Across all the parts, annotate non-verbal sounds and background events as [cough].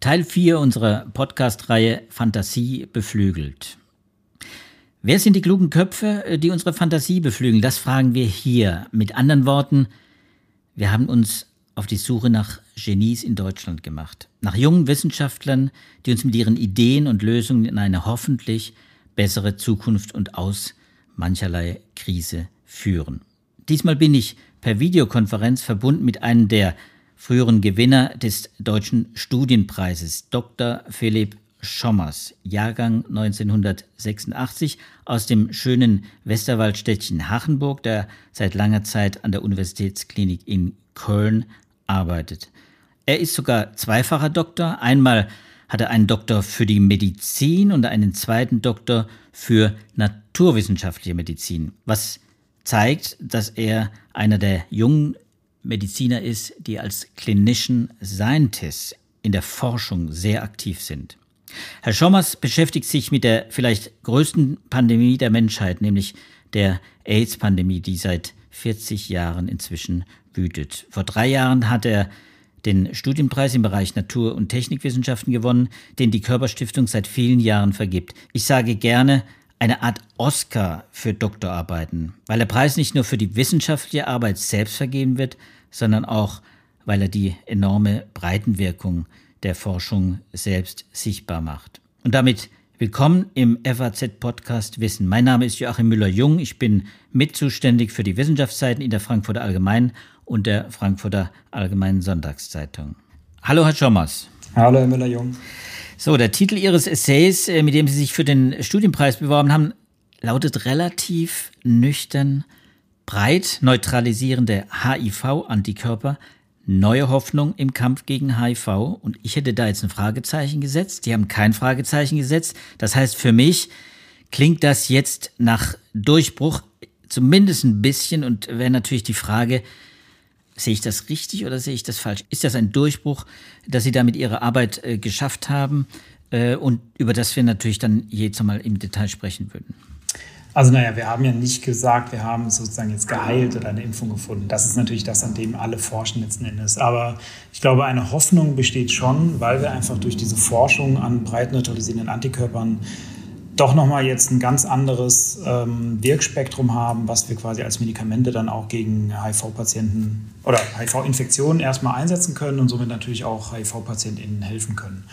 Teil 4 unserer Podcast-Reihe Fantasie beflügelt. Wer sind die klugen Köpfe, die unsere Fantasie beflügeln? Das fragen wir hier. Mit anderen Worten, wir haben uns auf die Suche nach Genies in Deutschland gemacht. Nach jungen Wissenschaftlern, die uns mit ihren Ideen und Lösungen in eine hoffentlich bessere Zukunft und aus mancherlei Krise führen. Diesmal bin ich per Videokonferenz verbunden mit einem der früheren Gewinner des Deutschen Studienpreises, Dr. Philipp Schommers, Jahrgang 1986 aus dem schönen Westerwaldstädtchen Hachenburg, der seit langer Zeit an der Universitätsklinik in Köln arbeitet. Er ist sogar zweifacher Doktor. Einmal hat er einen Doktor für die Medizin und einen zweiten Doktor für naturwissenschaftliche Medizin, was zeigt, dass er einer der jungen Mediziner ist, die als Clinician Scientist in der Forschung sehr aktiv sind. Herr Schommers beschäftigt sich mit der vielleicht größten Pandemie der Menschheit, nämlich der AIDS-Pandemie, die seit 40 Jahren inzwischen wütet. Vor drei Jahren hat er den Studienpreis im Bereich Natur- und Technikwissenschaften gewonnen, den die Körperstiftung seit vielen Jahren vergibt. Ich sage gerne eine Art Oscar für Doktorarbeiten, weil der Preis nicht nur für die wissenschaftliche Arbeit selbst vergeben wird, sondern auch, weil er die enorme Breitenwirkung der Forschung selbst sichtbar macht. Und damit willkommen im FAZ-Podcast Wissen. Mein Name ist Joachim Müller-Jung. Ich bin mitzuständig für die Wissenschaftsseiten in der Frankfurter Allgemeinen und der Frankfurter Allgemeinen Sonntagszeitung. Hallo, Herr Schommers. Hallo, Herr Müller-Jung. So, der Titel Ihres Essays, äh, mit dem Sie sich für den Studienpreis beworben haben, lautet relativ nüchtern breit neutralisierende HIV-Antikörper neue Hoffnung im Kampf gegen HIV. Und ich hätte da jetzt ein Fragezeichen gesetzt. Die haben kein Fragezeichen gesetzt. Das heißt, für mich klingt das jetzt nach Durchbruch zumindest ein bisschen und wäre natürlich die Frage, sehe ich das richtig oder sehe ich das falsch? Ist das ein Durchbruch, dass Sie damit Ihre Arbeit äh, geschafft haben äh, und über das wir natürlich dann jetzt mal im Detail sprechen würden? Also naja, wir haben ja nicht gesagt, wir haben sozusagen jetzt geheilt oder eine Impfung gefunden. Das ist natürlich das, an dem alle forschen letzten Endes. Aber ich glaube, eine Hoffnung besteht schon, weil wir einfach durch diese Forschung an breit neutralisierenden Antikörpern doch nochmal jetzt ein ganz anderes ähm, Wirkspektrum haben, was wir quasi als Medikamente dann auch gegen HIV-Patienten oder HIV-Infektionen erstmal einsetzen können und somit natürlich auch HIV-PatientInnen helfen können.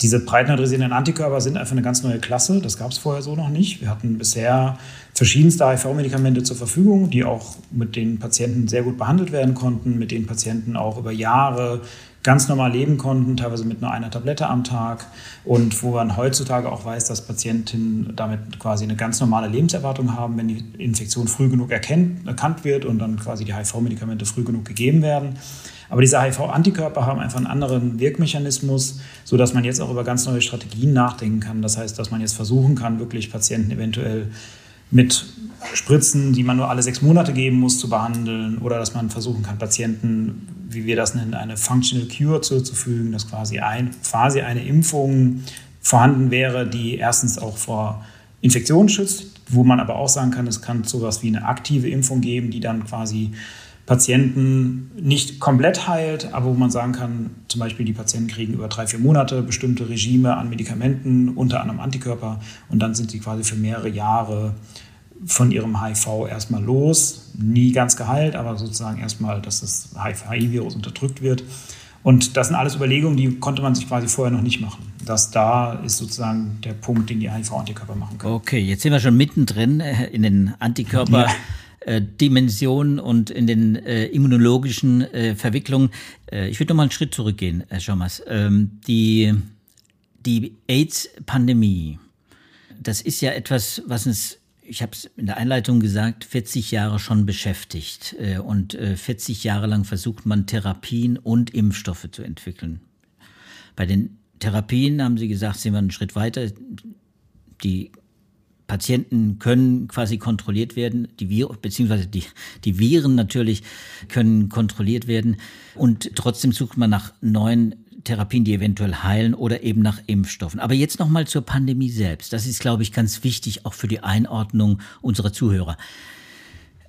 Diese breitneutralisierenden Antikörper sind einfach eine ganz neue Klasse. Das gab es vorher so noch nicht. Wir hatten bisher verschiedenste HIV-Medikamente zur Verfügung, die auch mit den Patienten sehr gut behandelt werden konnten, mit denen Patienten auch über Jahre ganz normal leben konnten, teilweise mit nur einer Tablette am Tag und wo man heutzutage auch weiß, dass Patienten damit quasi eine ganz normale Lebenserwartung haben, wenn die Infektion früh genug erkennt, erkannt wird und dann quasi die HIV-Medikamente früh genug gegeben werden. Aber diese HIV-Antikörper haben einfach einen anderen Wirkmechanismus, sodass man jetzt auch über ganz neue Strategien nachdenken kann. Das heißt, dass man jetzt versuchen kann, wirklich Patienten eventuell mit Spritzen, die man nur alle sechs Monate geben muss, zu behandeln oder dass man versuchen kann, Patienten, wie wir das nennen, eine Functional Cure zuzufügen, dass quasi, ein, quasi eine Impfung vorhanden wäre, die erstens auch vor Infektionen schützt, wo man aber auch sagen kann, es kann sowas wie eine aktive Impfung geben, die dann quasi Patienten nicht komplett heilt, aber wo man sagen kann, zum Beispiel die Patienten kriegen über drei, vier Monate bestimmte Regime an Medikamenten, unter anderem Antikörper, und dann sind sie quasi für mehrere Jahre von ihrem HIV erstmal los, nie ganz geheilt, aber sozusagen erstmal, dass das HIV-Virus unterdrückt wird. Und das sind alles Überlegungen, die konnte man sich quasi vorher noch nicht machen. Das da ist sozusagen der Punkt, den die HIV-Antikörper machen können. Okay, jetzt sind wir schon mittendrin äh, in den Antikörper. Ja. Äh, Dimensionen und in den äh, immunologischen äh, Verwicklungen. Äh, ich würde noch mal einen Schritt zurückgehen, Herr Schommers. Ähm, die die AIDS-Pandemie, das ist ja etwas, was uns, ich habe es in der Einleitung gesagt, 40 Jahre schon beschäftigt. Äh, und 40 äh, Jahre lang versucht man Therapien und Impfstoffe zu entwickeln. Bei den Therapien haben Sie gesagt, sind wir einen Schritt weiter. Die Patienten können quasi kontrolliert werden, die Viren, beziehungsweise die, die Viren natürlich können kontrolliert werden. Und trotzdem sucht man nach neuen Therapien, die eventuell heilen oder eben nach Impfstoffen. Aber jetzt nochmal zur Pandemie selbst. Das ist, glaube ich, ganz wichtig auch für die Einordnung unserer Zuhörer.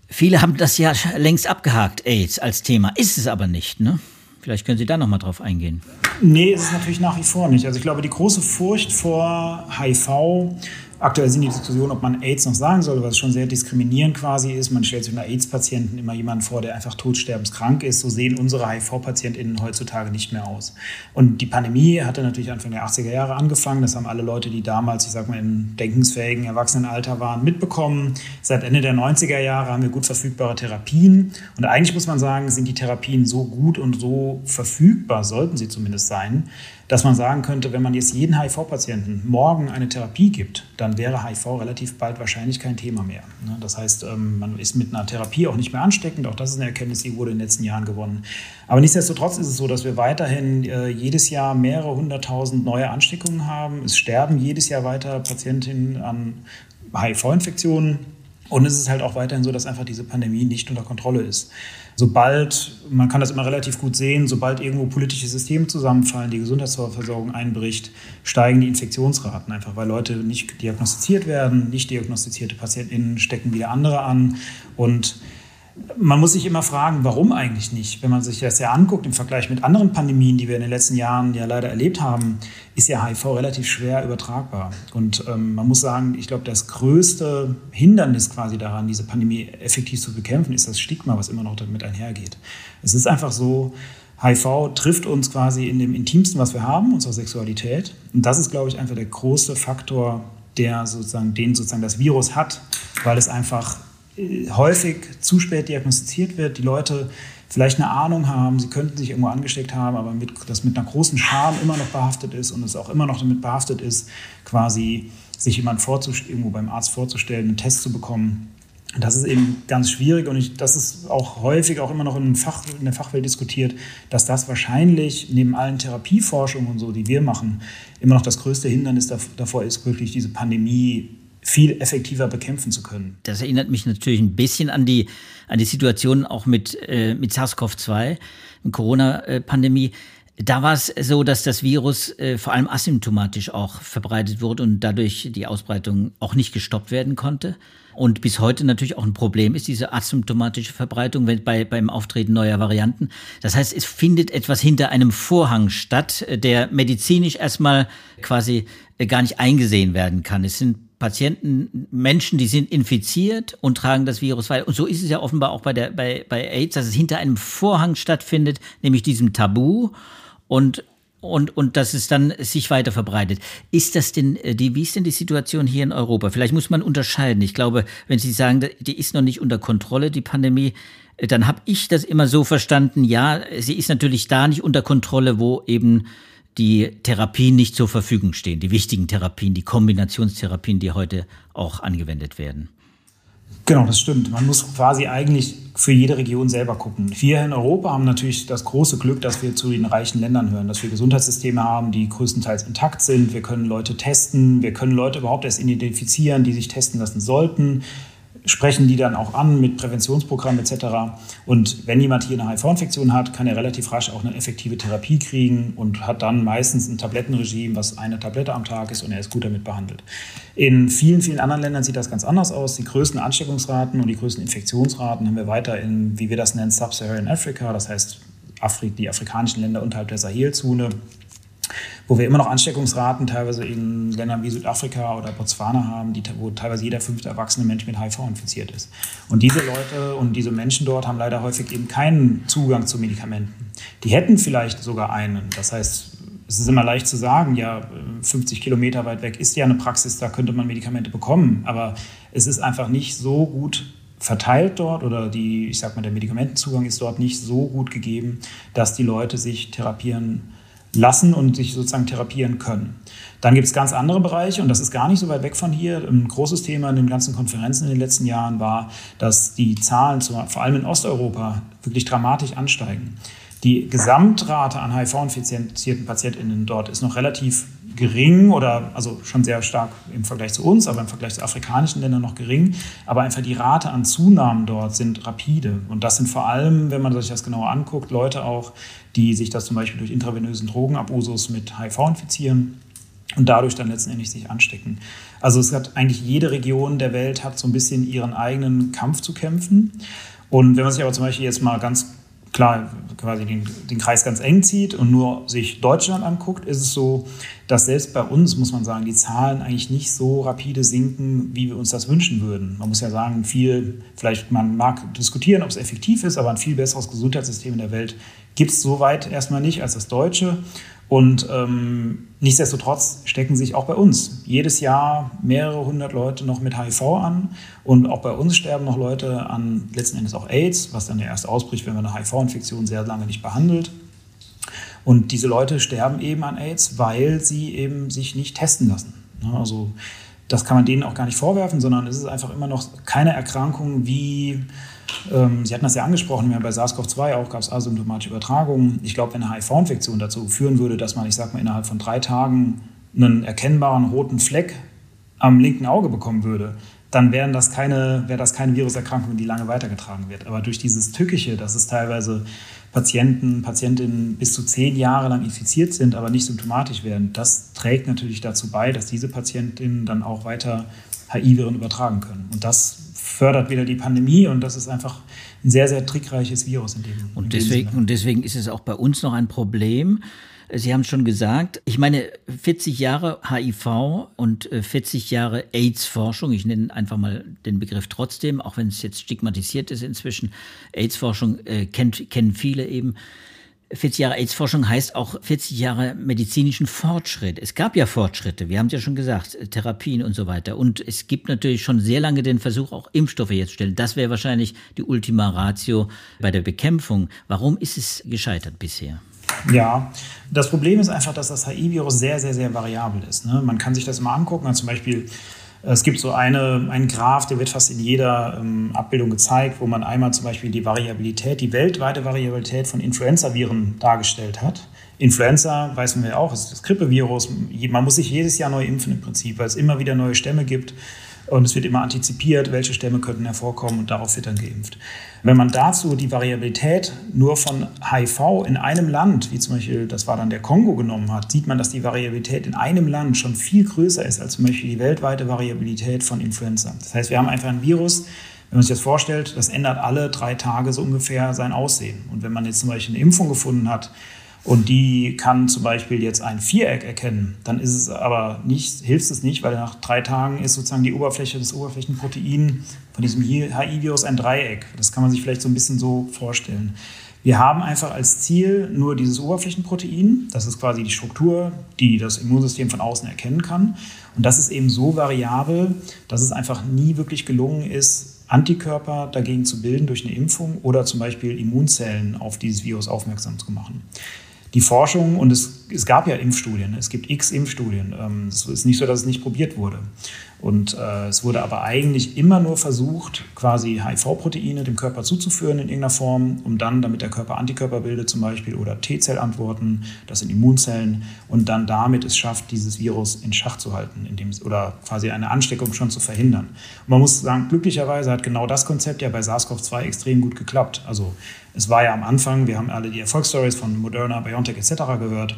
Viele haben das ja längst abgehakt, AIDS als Thema. Ist es aber nicht, ne? Vielleicht können Sie da noch mal drauf eingehen. Nee, ist es natürlich nach wie vor nicht. Also ich glaube, die große Furcht vor HIV Aktuell sind die Diskussionen, ob man AIDS noch sagen soll, was schon sehr diskriminierend quasi ist. Man stellt sich unter AIDS-Patienten immer jemanden vor, der einfach todsterbenskrank ist. So sehen unsere HIV-PatientInnen heutzutage nicht mehr aus. Und die Pandemie hatte natürlich Anfang der 80er Jahre angefangen. Das haben alle Leute, die damals, ich sag mal, im denkensfähigen Erwachsenenalter waren, mitbekommen. Seit Ende der 90er Jahre haben wir gut verfügbare Therapien. Und eigentlich muss man sagen, sind die Therapien so gut und so verfügbar, sollten sie zumindest sein, dass man sagen könnte, wenn man jetzt jeden HIV-Patienten morgen eine Therapie gibt, dann wäre HIV relativ bald wahrscheinlich kein Thema mehr. Ne? Das heißt, ähm, man ist mit einer Therapie auch nicht mehr ansteckend. Auch das ist eine Erkenntnis, die wurde in den letzten Jahren gewonnen. Aber nichtsdestotrotz ist es so, dass wir weiterhin äh, jedes Jahr mehrere hunderttausend neue Ansteckungen haben. Es sterben jedes Jahr weiter Patientinnen an HIV-Infektionen. Und es ist halt auch weiterhin so, dass einfach diese Pandemie nicht unter Kontrolle ist. Sobald, man kann das immer relativ gut sehen, sobald irgendwo politische Systeme zusammenfallen, die Gesundheitsversorgung einbricht, steigen die Infektionsraten einfach, weil Leute nicht diagnostiziert werden, nicht diagnostizierte PatientInnen stecken wieder andere an. Und man muss sich immer fragen, warum eigentlich nicht? Wenn man sich das ja anguckt im Vergleich mit anderen Pandemien, die wir in den letzten Jahren ja leider erlebt haben, ist ja HIV relativ schwer übertragbar. Und ähm, man muss sagen, ich glaube, das größte Hindernis quasi daran, diese Pandemie effektiv zu bekämpfen, ist das Stigma, was immer noch damit einhergeht. Es ist einfach so, HIV trifft uns quasi in dem Intimsten, was wir haben, unserer Sexualität. Und das ist, glaube ich, einfach der große Faktor, der sozusagen, den sozusagen das Virus hat, weil es einfach häufig zu spät diagnostiziert wird, die Leute vielleicht eine Ahnung haben, sie könnten sich irgendwo angesteckt haben, aber mit, das mit einer großen Scham immer noch behaftet ist und es auch immer noch damit behaftet ist, quasi sich jemand irgendwo beim Arzt vorzustellen, einen Test zu bekommen. Das ist eben ganz schwierig und ich, das ist auch häufig auch immer noch in, Fach, in der Fachwelt diskutiert, dass das wahrscheinlich neben allen Therapieforschungen und so, die wir machen, immer noch das größte Hindernis davor ist, wirklich diese Pandemie viel effektiver bekämpfen zu können. Das erinnert mich natürlich ein bisschen an die, an die Situation auch mit, äh, mit SARS-CoV-2, Corona-Pandemie. Da war es so, dass das Virus äh, vor allem asymptomatisch auch verbreitet wurde und dadurch die Ausbreitung auch nicht gestoppt werden konnte. Und bis heute natürlich auch ein Problem ist, diese asymptomatische Verbreitung bei, beim Auftreten neuer Varianten. Das heißt, es findet etwas hinter einem Vorhang statt, der medizinisch erstmal quasi äh, gar nicht eingesehen werden kann. Es sind Patienten, Menschen, die sind infiziert und tragen das Virus weiter. Und so ist es ja offenbar auch bei, der, bei, bei AIDS, dass es hinter einem Vorhang stattfindet, nämlich diesem Tabu und, und, und dass es dann sich weiter verbreitet. Ist das denn, äh, die, wie ist denn die Situation hier in Europa? Vielleicht muss man unterscheiden. Ich glaube, wenn Sie sagen, die ist noch nicht unter Kontrolle, die Pandemie, äh, dann habe ich das immer so verstanden, ja, sie ist natürlich da nicht unter Kontrolle, wo eben die Therapien nicht zur Verfügung stehen, die wichtigen Therapien, die Kombinationstherapien, die heute auch angewendet werden. Genau, das stimmt. Man muss quasi eigentlich für jede Region selber gucken. Wir in Europa haben natürlich das große Glück, dass wir zu den reichen Ländern hören, dass wir Gesundheitssysteme haben, die größtenteils intakt sind. Wir können Leute testen, wir können Leute überhaupt erst identifizieren, die sich testen lassen sollten sprechen die dann auch an mit Präventionsprogrammen etc. Und wenn jemand hier eine HIV-Infektion hat, kann er relativ rasch auch eine effektive Therapie kriegen und hat dann meistens ein Tablettenregime, was eine Tablette am Tag ist und er ist gut damit behandelt. In vielen, vielen anderen Ländern sieht das ganz anders aus. Die größten Ansteckungsraten und die größten Infektionsraten haben wir weiter in, wie wir das nennen, Sub-Saharan Africa, das heißt die afrikanischen Länder unterhalb der Sahelzone wo wir immer noch Ansteckungsraten teilweise in Ländern wie Südafrika oder Botswana haben, die, wo teilweise jeder fünfte erwachsene Mensch mit HIV infiziert ist. Und diese Leute und diese Menschen dort haben leider häufig eben keinen Zugang zu Medikamenten. Die hätten vielleicht sogar einen. Das heißt, es ist immer leicht zu sagen, ja, 50 Kilometer weit weg ist ja eine Praxis, da könnte man Medikamente bekommen. Aber es ist einfach nicht so gut verteilt dort oder die, ich sag mal, der Medikamentenzugang ist dort nicht so gut gegeben, dass die Leute sich therapieren lassen und sich sozusagen therapieren können. Dann gibt es ganz andere Bereiche und das ist gar nicht so weit weg von hier. Ein großes Thema in den ganzen Konferenzen in den letzten Jahren war, dass die Zahlen, vor allem in Osteuropa, wirklich dramatisch ansteigen. Die Gesamtrate an HIV-infizierten PatientInnen dort ist noch relativ gering oder also schon sehr stark im Vergleich zu uns, aber im Vergleich zu afrikanischen Ländern noch gering. Aber einfach die Rate an Zunahmen dort sind rapide. Und das sind vor allem, wenn man sich das genauer anguckt, Leute auch, die sich das zum Beispiel durch intravenösen Drogenabusus mit HIV infizieren und dadurch dann letztendlich sich anstecken. Also es hat eigentlich jede Region der Welt hat so ein bisschen ihren eigenen Kampf zu kämpfen. Und wenn man sich aber zum Beispiel jetzt mal ganz klar quasi den, den, Kreis ganz eng zieht und nur sich Deutschland anguckt, ist es so, dass selbst bei uns, muss man sagen, die Zahlen eigentlich nicht so rapide sinken, wie wir uns das wünschen würden. Man muss ja sagen, viel, vielleicht man mag diskutieren, ob es effektiv ist, aber ein viel besseres Gesundheitssystem in der Welt gibt es soweit erstmal nicht als das deutsche. Und ähm, nichtsdestotrotz stecken sich auch bei uns jedes Jahr mehrere hundert Leute noch mit HIV an. Und auch bei uns sterben noch Leute an letzten Endes auch AIDS, was dann ja erst ausbricht, wenn man eine HIV-Infektion sehr lange nicht behandelt. Und diese Leute sterben eben an AIDS, weil sie eben sich nicht testen lassen. Also das kann man denen auch gar nicht vorwerfen, sondern es ist einfach immer noch keine Erkrankung wie Sie hatten das ja angesprochen, bei SARS-CoV-2 auch gab es asymptomatische Übertragungen. Ich glaube, wenn eine HIV-Infektion dazu führen würde, dass man, ich sag mal, innerhalb von drei Tagen einen erkennbaren roten Fleck am linken Auge bekommen würde, dann wären das keine, wäre das keine Viruserkrankung, die lange weitergetragen wird. Aber durch dieses Tückische, dass es teilweise Patienten, Patientinnen bis zu zehn Jahre lang infiziert sind, aber nicht symptomatisch werden, das trägt natürlich dazu bei, dass diese Patientinnen dann auch weiter HIV-Viren übertragen können. Und das fördert wieder die Pandemie und das ist einfach ein sehr, sehr trickreiches Virus in dem Und deswegen, und deswegen ist es auch bei uns noch ein Problem. Sie haben schon gesagt, ich meine, 40 Jahre HIV und 40 äh, Jahre AIDS-Forschung, ich nenne einfach mal den Begriff trotzdem, auch wenn es jetzt stigmatisiert ist inzwischen, AIDS-Forschung äh, kennt, kennen viele eben. 40 Jahre AIDS-Forschung heißt auch 40 Jahre medizinischen Fortschritt. Es gab ja Fortschritte, wir haben es ja schon gesagt, Therapien und so weiter. Und es gibt natürlich schon sehr lange den Versuch, auch Impfstoffe jetzt zu stellen. Das wäre wahrscheinlich die Ultima Ratio bei der Bekämpfung. Warum ist es gescheitert bisher? Ja, das Problem ist einfach, dass das HIV-Virus sehr, sehr, sehr variabel ist. Ne? Man kann sich das mal angucken, zum Beispiel es gibt so eine, einen Graph, der wird fast in jeder ähm, Abbildung gezeigt, wo man einmal zum Beispiel die Variabilität, die weltweite Variabilität von Influenza-Viren dargestellt hat. Influenza, weiß man ja auch, ist das Grippevirus. Man muss sich jedes Jahr neu impfen im Prinzip, weil es immer wieder neue Stämme gibt. Und es wird immer antizipiert, welche Stämme könnten hervorkommen und darauf wird dann geimpft. Wenn man dazu die Variabilität nur von HIV in einem Land, wie zum Beispiel, das war dann der Kongo, genommen hat, sieht man, dass die Variabilität in einem Land schon viel größer ist als zum Beispiel die weltweite Variabilität von Influenza. Das heißt, wir haben einfach ein Virus, wenn man sich das vorstellt, das ändert alle drei Tage so ungefähr sein Aussehen. Und wenn man jetzt zum Beispiel eine Impfung gefunden hat, und die kann zum Beispiel jetzt ein Viereck erkennen, dann ist es aber nicht, hilft es nicht, weil nach drei Tagen ist sozusagen die Oberfläche des Oberflächenprotein von diesem HI-Virus ein Dreieck. Das kann man sich vielleicht so ein bisschen so vorstellen. Wir haben einfach als Ziel nur dieses Oberflächenprotein. Das ist quasi die Struktur, die das Immunsystem von außen erkennen kann. Und das ist eben so variabel, dass es einfach nie wirklich gelungen ist, Antikörper dagegen zu bilden durch eine Impfung oder zum Beispiel Immunzellen auf dieses Virus aufmerksam zu machen die Forschung, und es, es gab ja Impfstudien, es gibt x Impfstudien. Ähm, es ist nicht so, dass es nicht probiert wurde. Und äh, es wurde aber eigentlich immer nur versucht, quasi HIV-Proteine dem Körper zuzuführen in irgendeiner Form, um dann, damit der Körper Antikörper bildet zum Beispiel oder T-Zellantworten, das sind Immunzellen, und dann damit es schafft, dieses Virus in Schach zu halten indem, oder quasi eine Ansteckung schon zu verhindern. Und man muss sagen, glücklicherweise hat genau das Konzept ja bei SARS-CoV-2 extrem gut geklappt. Also es war ja am Anfang, wir haben alle die Erfolgsstories von Moderna, BioNTech etc. gehört.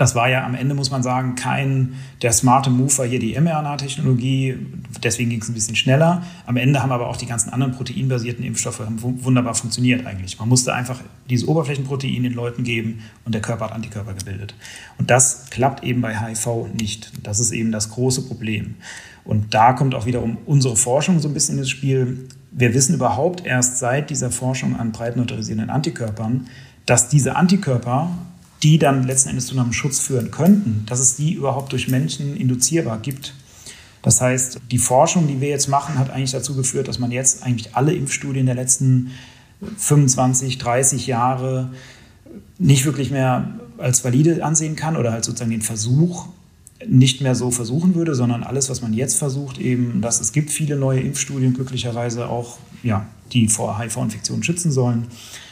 Das war ja am Ende, muss man sagen, kein der smarte Move war hier die mRNA-Technologie. Deswegen ging es ein bisschen schneller. Am Ende haben aber auch die ganzen anderen proteinbasierten Impfstoffe wunderbar funktioniert eigentlich. Man musste einfach dieses Oberflächenprotein den Leuten geben und der Körper hat Antikörper gebildet. Und das klappt eben bei HIV nicht. Das ist eben das große Problem. Und da kommt auch wiederum unsere Forschung so ein bisschen ins Spiel wir wissen überhaupt erst seit dieser Forschung an breit neutralisierenden Antikörpern, dass diese Antikörper, die dann letzten Endes zu einem Schutz führen könnten, dass es die überhaupt durch Menschen induzierbar gibt. Das heißt, die Forschung, die wir jetzt machen, hat eigentlich dazu geführt, dass man jetzt eigentlich alle Impfstudien der letzten 25, 30 Jahre nicht wirklich mehr als valide ansehen kann oder halt sozusagen den Versuch nicht mehr so versuchen würde, sondern alles, was man jetzt versucht, eben, dass es gibt viele neue Impfstudien, glücklicherweise auch, ja, die vor HIV-Infektionen schützen sollen,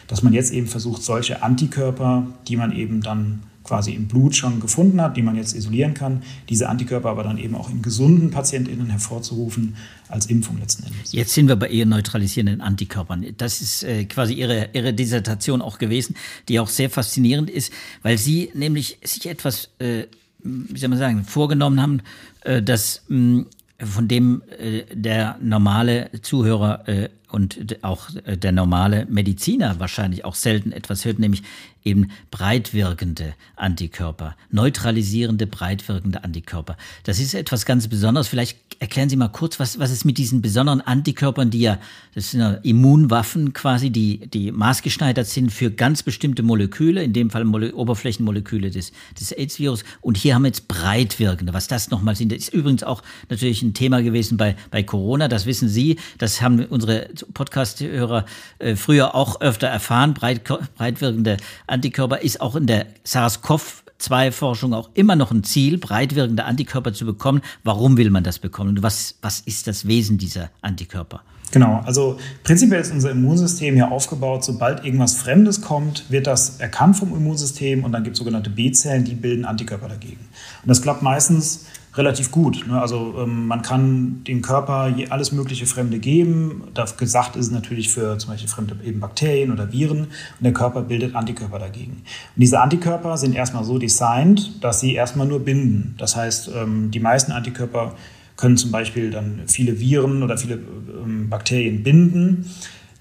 dass man jetzt eben versucht, solche Antikörper, die man eben dann quasi im Blut schon gefunden hat, die man jetzt isolieren kann, diese Antikörper aber dann eben auch in gesunden PatientInnen hervorzurufen als Impfung letzten Endes. Jetzt sind wir bei Ihren neutralisierenden Antikörpern. Das ist äh, quasi Ihre, Ihre Dissertation auch gewesen, die auch sehr faszinierend ist, weil Sie nämlich sich etwas äh, wie soll man sagen, vorgenommen haben, äh, dass mh, von dem äh, der normale Zuhörer äh, und auch äh, der normale Mediziner wahrscheinlich auch selten etwas hört, nämlich eben breitwirkende Antikörper, neutralisierende, breitwirkende Antikörper. Das ist etwas ganz Besonderes. Vielleicht erklären Sie mal kurz, was, was ist mit diesen besonderen Antikörpern, die ja, das sind ja Immunwaffen quasi, die, die maßgeschneidert sind für ganz bestimmte Moleküle, in dem Fall Mole Oberflächenmoleküle des, des AIDS-Virus. Und hier haben wir jetzt breitwirkende. Was das nochmal sind, das ist übrigens auch natürlich ein Thema gewesen bei, bei Corona. Das wissen Sie. Das haben unsere Podcast-Hörer äh, früher auch öfter erfahren. Breit, breitwirkende Antikörper ist auch in der SARS-CoV-2-Forschung auch immer noch ein Ziel, breitwirkende Antikörper zu bekommen. Warum will man das bekommen? Und was, was ist das Wesen dieser Antikörper? Genau, also prinzipiell ist unser Immunsystem ja aufgebaut, sobald irgendwas Fremdes kommt, wird das erkannt vom Immunsystem und dann gibt es sogenannte B-Zellen, die bilden Antikörper dagegen. Und das klappt meistens relativ gut. Ne? Also ähm, man kann dem Körper alles mögliche Fremde geben. Das gesagt ist es natürlich für zum Beispiel fremde eben Bakterien oder Viren und der Körper bildet Antikörper dagegen. Und diese Antikörper sind erstmal so designt, dass sie erstmal nur binden. Das heißt, ähm, die meisten Antikörper können zum Beispiel dann viele Viren oder viele ähm, Bakterien binden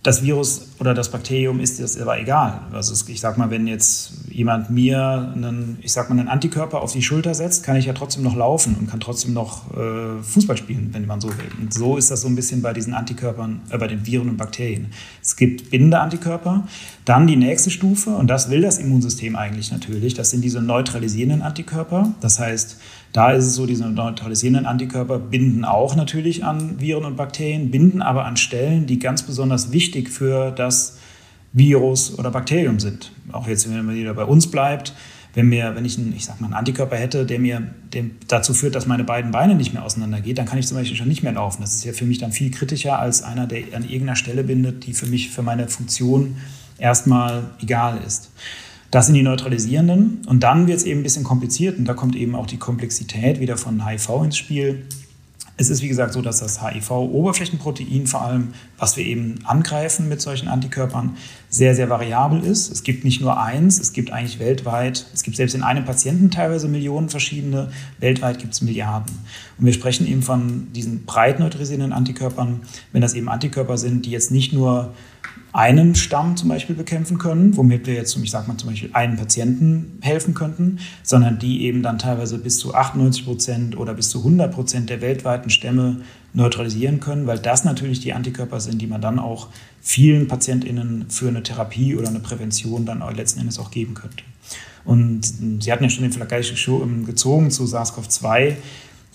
das Virus oder das Bakterium ist das aber egal. Also ich sag mal, wenn jetzt jemand mir einen, ich sag mal, einen Antikörper auf die Schulter setzt, kann ich ja trotzdem noch laufen und kann trotzdem noch äh, Fußball spielen, wenn man so will. Und so ist das so ein bisschen bei diesen Antikörpern, äh, bei den Viren und Bakterien. Es gibt bindende Antikörper. Dann die nächste Stufe, und das will das Immunsystem eigentlich natürlich, das sind diese neutralisierenden Antikörper. Das heißt, da ist es so, diese neutralisierenden Antikörper binden auch natürlich an Viren und Bakterien, binden aber an Stellen, die ganz besonders wichtig für das Virus oder Bakterium sind. Auch jetzt, wenn man wieder bei uns bleibt, wenn, mir, wenn ich einen, ich sag mal, einen Antikörper hätte, der mir der dazu führt, dass meine beiden Beine nicht mehr auseinandergehen, dann kann ich zum Beispiel schon nicht mehr laufen. Das ist ja für mich dann viel kritischer als einer, der an irgendeiner Stelle bindet, die für mich, für meine Funktion erstmal egal ist. Das sind die neutralisierenden. Und dann wird es eben ein bisschen kompliziert und da kommt eben auch die Komplexität wieder von HIV ins Spiel. Es ist wie gesagt so, dass das HIV-Oberflächenprotein vor allem, was wir eben angreifen mit solchen Antikörpern, sehr, sehr variabel ist. Es gibt nicht nur eins, es gibt eigentlich weltweit, es gibt selbst in einem Patienten teilweise Millionen verschiedene, weltweit gibt es Milliarden. Und wir sprechen eben von diesen breit neutralisierenden Antikörpern, wenn das eben Antikörper sind, die jetzt nicht nur einen Stamm zum Beispiel bekämpfen können, womit wir jetzt, ich sage mal zum Beispiel einen Patienten helfen könnten, sondern die eben dann teilweise bis zu 98 Prozent oder bis zu 100 Prozent der weltweiten Stämme neutralisieren können, weil das natürlich die Antikörper sind, die man dann auch vielen PatientInnen für eine Therapie oder eine Prävention dann letzten Endes auch geben könnte. Und Sie hatten ja schon den Vergleich gezogen zu SARS-CoV-2.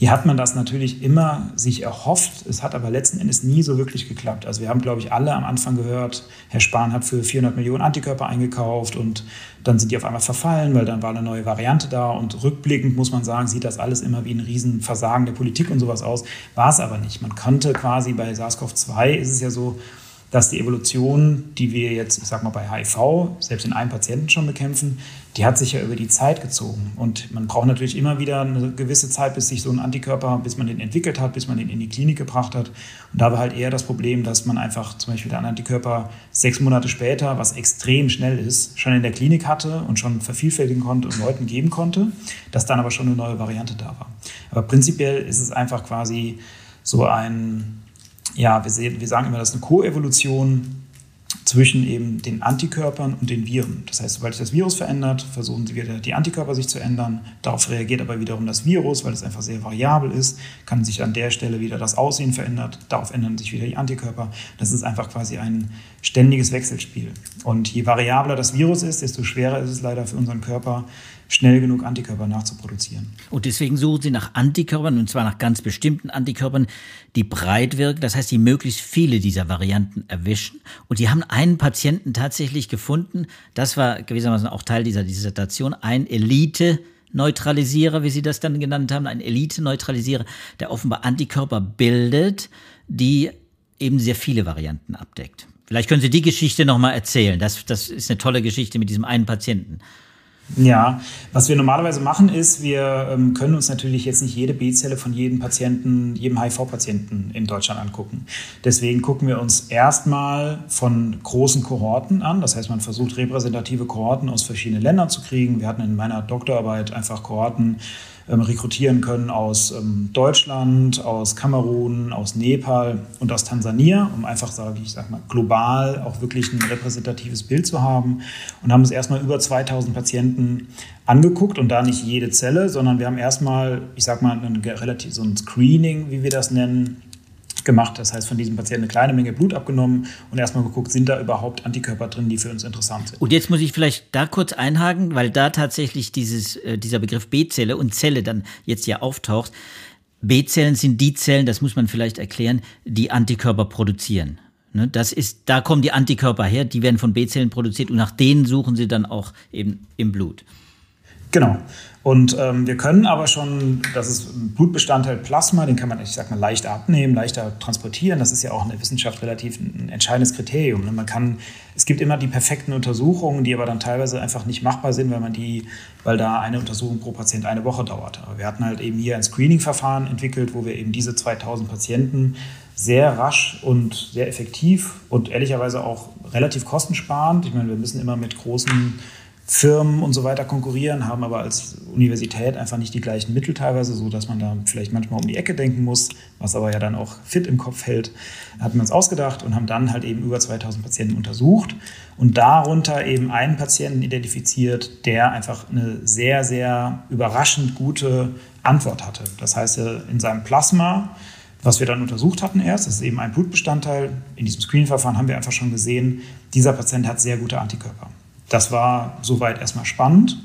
Hier hat man das natürlich immer sich erhofft. Es hat aber letzten Endes nie so wirklich geklappt. Also wir haben, glaube ich, alle am Anfang gehört, Herr Spahn hat für 400 Millionen Antikörper eingekauft und dann sind die auf einmal verfallen, weil dann war eine neue Variante da. Und rückblickend muss man sagen, sieht das alles immer wie ein Riesenversagen der Politik und sowas aus. War es aber nicht. Man konnte quasi bei SARS-CoV-2 ist es ja so, dass die Evolution, die wir jetzt, ich sag mal, bei HIV, selbst in einem Patienten schon bekämpfen, die hat sich ja über die Zeit gezogen. Und man braucht natürlich immer wieder eine gewisse Zeit, bis sich so ein Antikörper, bis man den entwickelt hat, bis man den in die Klinik gebracht hat. Und da war halt eher das Problem, dass man einfach zum Beispiel den Antikörper sechs Monate später, was extrem schnell ist, schon in der Klinik hatte und schon vervielfältigen konnte und Leuten geben konnte, dass dann aber schon eine neue Variante da war. Aber prinzipiell ist es einfach quasi so ein ja, wir, sehen, wir sagen immer, das ist eine Koevolution zwischen eben den Antikörpern und den Viren. Das heißt, sobald sich das Virus verändert, versuchen sie wieder die Antikörper sich zu ändern. Darauf reagiert aber wiederum das Virus, weil es einfach sehr variabel ist, kann sich an der Stelle wieder das Aussehen verändern, darauf ändern sich wieder die Antikörper. Das ist einfach quasi ein ständiges Wechselspiel. Und je variabler das Virus ist, desto schwerer ist es leider für unseren Körper, schnell genug Antikörper nachzuproduzieren. Und deswegen suchen Sie nach Antikörpern, und zwar nach ganz bestimmten Antikörpern, die breit wirken, das heißt, die möglichst viele dieser Varianten erwischen. Und die haben einen Patienten tatsächlich gefunden, das war gewissermaßen auch Teil dieser Dissertation, ein Elite- Neutralisierer, wie Sie das dann genannt haben, ein Elite-Neutralisierer, der offenbar Antikörper bildet, die eben sehr viele Varianten abdeckt. Vielleicht können Sie die Geschichte nochmal erzählen. Das, das ist eine tolle Geschichte mit diesem einen Patienten. Ja, was wir normalerweise machen ist, wir ähm, können uns natürlich jetzt nicht jede B-Zelle von jedem Patienten, jedem HIV-Patienten in Deutschland angucken. Deswegen gucken wir uns erstmal von großen Kohorten an. Das heißt, man versucht repräsentative Kohorten aus verschiedenen Ländern zu kriegen. Wir hatten in meiner Doktorarbeit einfach Kohorten rekrutieren können aus ähm, Deutschland, aus Kamerun, aus Nepal und aus Tansania, um einfach, sage ich, sag mal, global auch wirklich ein repräsentatives Bild zu haben. Und haben uns erstmal über 2000 Patienten angeguckt und da nicht jede Zelle, sondern wir haben erstmal, ich sag mal, ein relativ so ein Screening, wie wir das nennen, gemacht. Das heißt, von diesem Patienten eine kleine Menge Blut abgenommen und erstmal geguckt, sind da überhaupt Antikörper drin, die für uns interessant sind. Und jetzt muss ich vielleicht da kurz einhaken, weil da tatsächlich dieses, äh, dieser Begriff B-Zelle und Zelle dann jetzt ja auftaucht. B-Zellen sind die Zellen, das muss man vielleicht erklären, die Antikörper produzieren. Ne, das ist, da kommen die Antikörper her, die werden von B-Zellen produziert und nach denen suchen sie dann auch eben im Blut. Genau. Und ähm, wir können aber schon, das ist Blutbestandteil Plasma, den kann man, ich sag mal, leicht abnehmen, leichter transportieren. Das ist ja auch in der Wissenschaft relativ ein entscheidendes Kriterium. Ne? Man kann, es gibt immer die perfekten Untersuchungen, die aber dann teilweise einfach nicht machbar sind, weil man die, weil da eine Untersuchung pro Patient eine Woche dauert. Aber wir hatten halt eben hier ein Screening-Verfahren entwickelt, wo wir eben diese 2000 Patienten sehr rasch und sehr effektiv und ehrlicherweise auch relativ kostensparend. Ich meine, wir müssen immer mit großen Firmen und so weiter konkurrieren, haben aber als Universität einfach nicht die gleichen Mittel teilweise, so dass man da vielleicht manchmal um die Ecke denken muss, was aber ja dann auch fit im Kopf hält. Hatten wir uns ausgedacht und haben dann halt eben über 2000 Patienten untersucht und darunter eben einen Patienten identifiziert, der einfach eine sehr, sehr überraschend gute Antwort hatte. Das heißt, in seinem Plasma was wir dann untersucht hatten erst, das ist eben ein Blutbestandteil. In diesem Screening-Verfahren haben wir einfach schon gesehen, dieser Patient hat sehr gute Antikörper. Das war soweit erstmal spannend.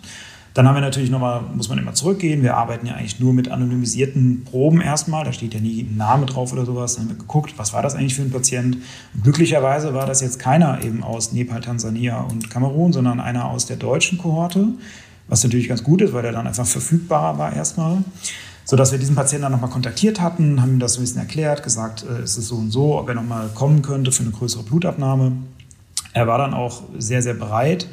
Dann haben wir natürlich nochmal, muss man immer zurückgehen. Wir arbeiten ja eigentlich nur mit anonymisierten Proben erstmal. Da steht ja nie ein Name drauf oder sowas. Dann haben wir geguckt, was war das eigentlich für ein Patient. Und glücklicherweise war das jetzt keiner eben aus Nepal, Tansania und Kamerun, sondern einer aus der deutschen Kohorte. Was natürlich ganz gut ist, weil der dann einfach verfügbarer war erstmal. Sodass wir diesen Patienten dann nochmal kontaktiert hatten, haben ihm das ein bisschen erklärt, gesagt, äh, es ist so und so, ob er nochmal kommen könnte für eine größere Blutabnahme. Er war dann auch sehr, sehr bereit.